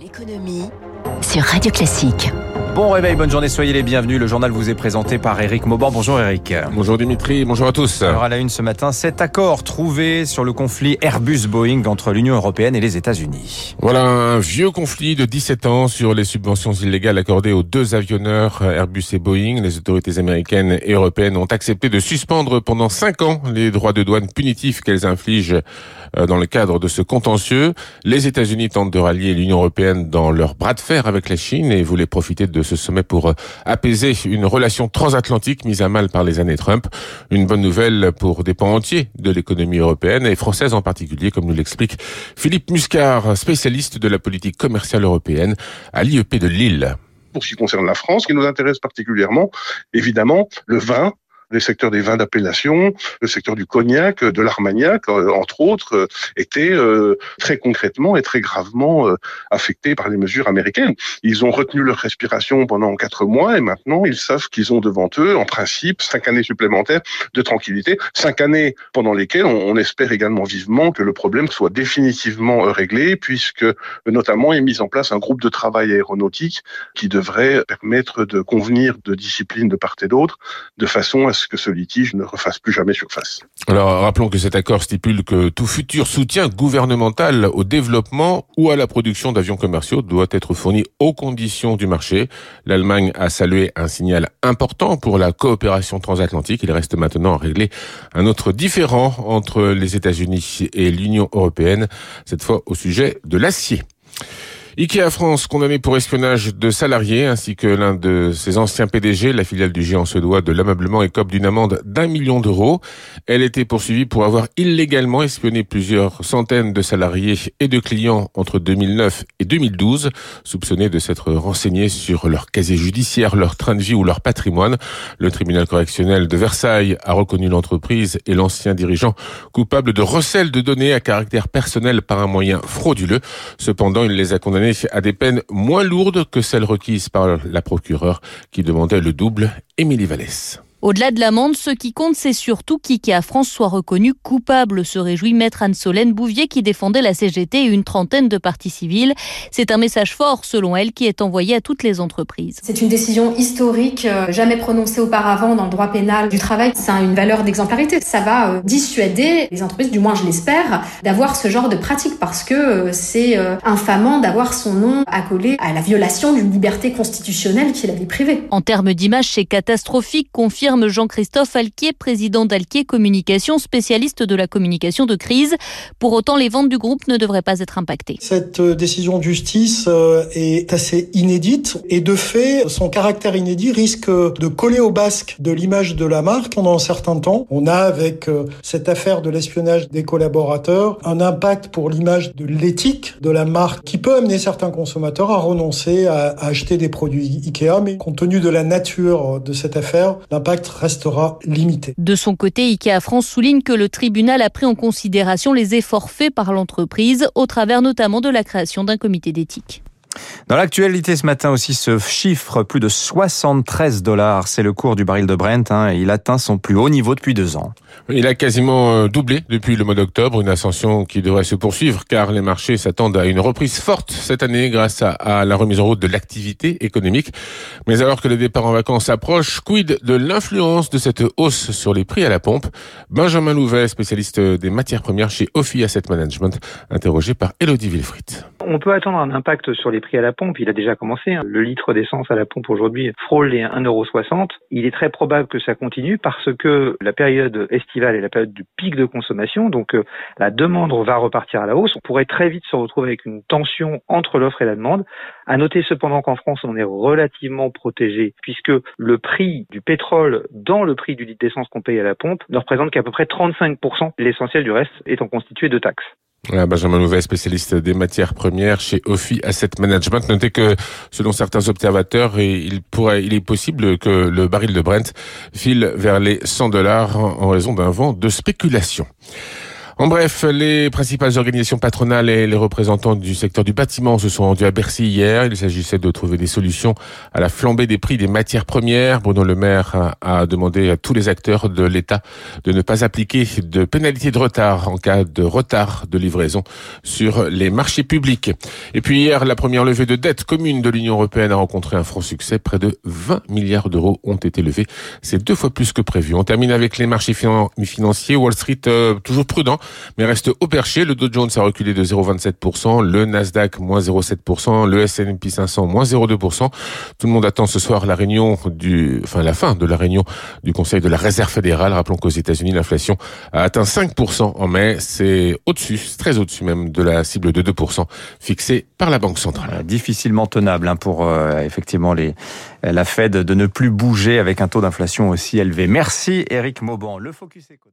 l'économie sur Radio Classique. Bon réveil, bonne journée, soyez les bienvenus. Le journal vous est présenté par Eric Mauban. Bonjour Eric. Bonjour Dimitri, bonjour à tous. Alors à la une ce matin, cet accord trouvé sur le conflit Airbus-Boeing entre l'Union européenne et les États-Unis. Voilà un vieux conflit de 17 ans sur les subventions illégales accordées aux deux avionneurs Airbus et Boeing. Les autorités américaines et européennes ont accepté de suspendre pendant 5 ans les droits de douane punitifs qu'elles infligent euh, dans le cadre de ce contentieux. Les États-Unis tentent de rallier l'Union européenne dans leur bras de fer avec la Chine et voulaient profiter de ce sommet pour euh, apaiser une relation transatlantique mise à mal par les années Trump. Une bonne nouvelle pour des pans entiers de l'économie européenne et française en particulier, comme nous l'explique Philippe Muscar, spécialiste de la politique commerciale européenne à l'IEP de Lille pour ce qui concerne la France, qui nous intéresse particulièrement, évidemment, le vin, les secteurs des vins d'appellation, le secteur du cognac, de l'armagnac, euh, entre autres, euh, étaient euh, très concrètement et très gravement affectés par les mesures américaines. Ils ont retenu leur respiration pendant quatre mois et maintenant ils savent qu'ils ont devant eux, en principe, cinq années supplémentaires de tranquillité, cinq années pendant lesquelles on, espère également vivement que le problème soit définitivement réglé, puisque notamment est mis en place un groupe de travail aéronautique qui devrait permettre de convenir de disciplines de part et d'autre, de façon à que ce litige ne refasse plus jamais surface. Alors rappelons que cet accord stipule que tout futur soutien gouvernemental au développement ou à la production d'avions commerciaux doit être fourni aux conditions du marché. L'Allemagne a salué un signal important pour la coopération transatlantique. Il reste maintenant à régler un autre différent entre les États-Unis et l'Union européenne, cette fois au sujet de l'acier. Ikea France, condamné pour espionnage de salariés, ainsi que l'un de ses anciens PDG, la filiale du géant suédois de l'ameublement, écope d'une amende d'un million d'euros. Elle était poursuivie pour avoir illégalement espionné plusieurs centaines de salariés et de clients entre 2009 et 2012, soupçonnés de s'être renseignés sur leur casier judiciaire, leur train de vie ou leur patrimoine. Le tribunal correctionnel de Versailles a reconnu l'entreprise et l'ancien dirigeant coupable de recel de données à caractère personnel par un moyen frauduleux. Cependant, il les a condamnés à des peines moins lourdes que celles requises par la procureure qui demandait le double, Émilie Vallès. Au-delà de l'amende, ce qui compte, c'est surtout qu'IKEA France soit reconnu coupable, se réjouit maître Anne-Solène Bouvier qui défendait la CGT et une trentaine de partis civils. C'est un message fort, selon elle, qui est envoyé à toutes les entreprises. C'est une décision historique, euh, jamais prononcée auparavant dans le droit pénal du travail. C'est une valeur d'exemplarité. Ça va euh, dissuader les entreprises, du moins je l'espère, d'avoir ce genre de pratique parce que euh, c'est infamant d'avoir son nom accolé à la violation d'une liberté constitutionnelle qui est la vie privée. En termes d'image, c'est catastrophique, confirme Jean-Christophe Alquier, président d'Alquier Communication, spécialiste de la communication de crise. Pour autant, les ventes du groupe ne devraient pas être impactées. Cette euh, décision de justice euh, est assez inédite et de fait, son caractère inédit risque de coller au basque de l'image de la marque pendant un certain temps. On a avec euh, cette affaire de l'espionnage des collaborateurs un impact pour l'image de l'éthique de la marque qui peut amener certains consommateurs à renoncer à acheter des produits Ikea, mais compte tenu de la nature de cette affaire, l'impact De son côté, IKEA France souligne que le tribunal a pris en considération les efforts faits par l'entreprise, au travers notamment de la création d'un comité d'éthique. Dans l'actualité ce matin aussi, ce chiffre, plus de 73 dollars, c'est le cours du baril de Brent. Hein, et il atteint son plus haut niveau depuis deux ans. Il a quasiment euh, doublé depuis le mois d'octobre, une ascension qui devrait se poursuivre car les marchés s'attendent à une reprise forte cette année grâce à, la remise en route de l'activité économique. Mais alors que le départ en vacances approche, quid de l'influence de cette hausse sur les prix à la pompe? Benjamin Louvet, spécialiste des matières premières chez Ophi Asset Management, interrogé par Elodie Villefrit. On peut attendre un impact sur les prix à la pompe. Il a déjà commencé. Hein. Le litre d'essence à la pompe aujourd'hui frôle les 1,60€. Il est très probable que ça continue parce que la période estivale est la période du pic de consommation. Donc euh, la demande va repartir à la hausse. On pourrait très vite se retrouver avec une tension entre l'offre et la demande. À noter cependant qu'en France, on est relativement protégé puisque le prix du pétrole dans le prix du litre d'essence qu'on paye à la pompe ne représente qu'à peu près 35%. L'essentiel du reste étant constitué de taxes. Benjamin Louvet, spécialiste des matières premières chez Ophi Asset Management. Notez que, selon certains observateurs, il pourrait, il est possible que le baril de Brent file vers les 100 dollars en raison d'un vent de spéculation. En bref, les principales organisations patronales et les représentants du secteur du bâtiment se sont rendus à Bercy hier. Il s'agissait de trouver des solutions à la flambée des prix des matières premières. Bruno Le Maire a demandé à tous les acteurs de l'État de ne pas appliquer de pénalités de retard en cas de retard de livraison sur les marchés publics. Et puis hier, la première levée de dette commune de l'Union européenne a rencontré un franc succès. Près de 20 milliards d'euros ont été levés. C'est deux fois plus que prévu. On termine avec les marchés financiers. Wall Street euh, toujours prudent mais reste au perché. Le Dow Jones a reculé de 0,27%, le Nasdaq moins 0,7%, le S&P 500 moins 0,2%. Tout le monde attend ce soir la réunion du, enfin la fin de la réunion du Conseil de la Réserve fédérale. Rappelons qu'aux États-Unis, l'inflation a atteint 5% en mai. C'est au-dessus, très au-dessus même de la cible de 2% fixée par la Banque centrale. Difficilement tenable hein, pour euh, effectivement la Fed de ne plus bouger avec un taux d'inflation aussi élevé. Merci Eric Mauban. Le Focus Eco.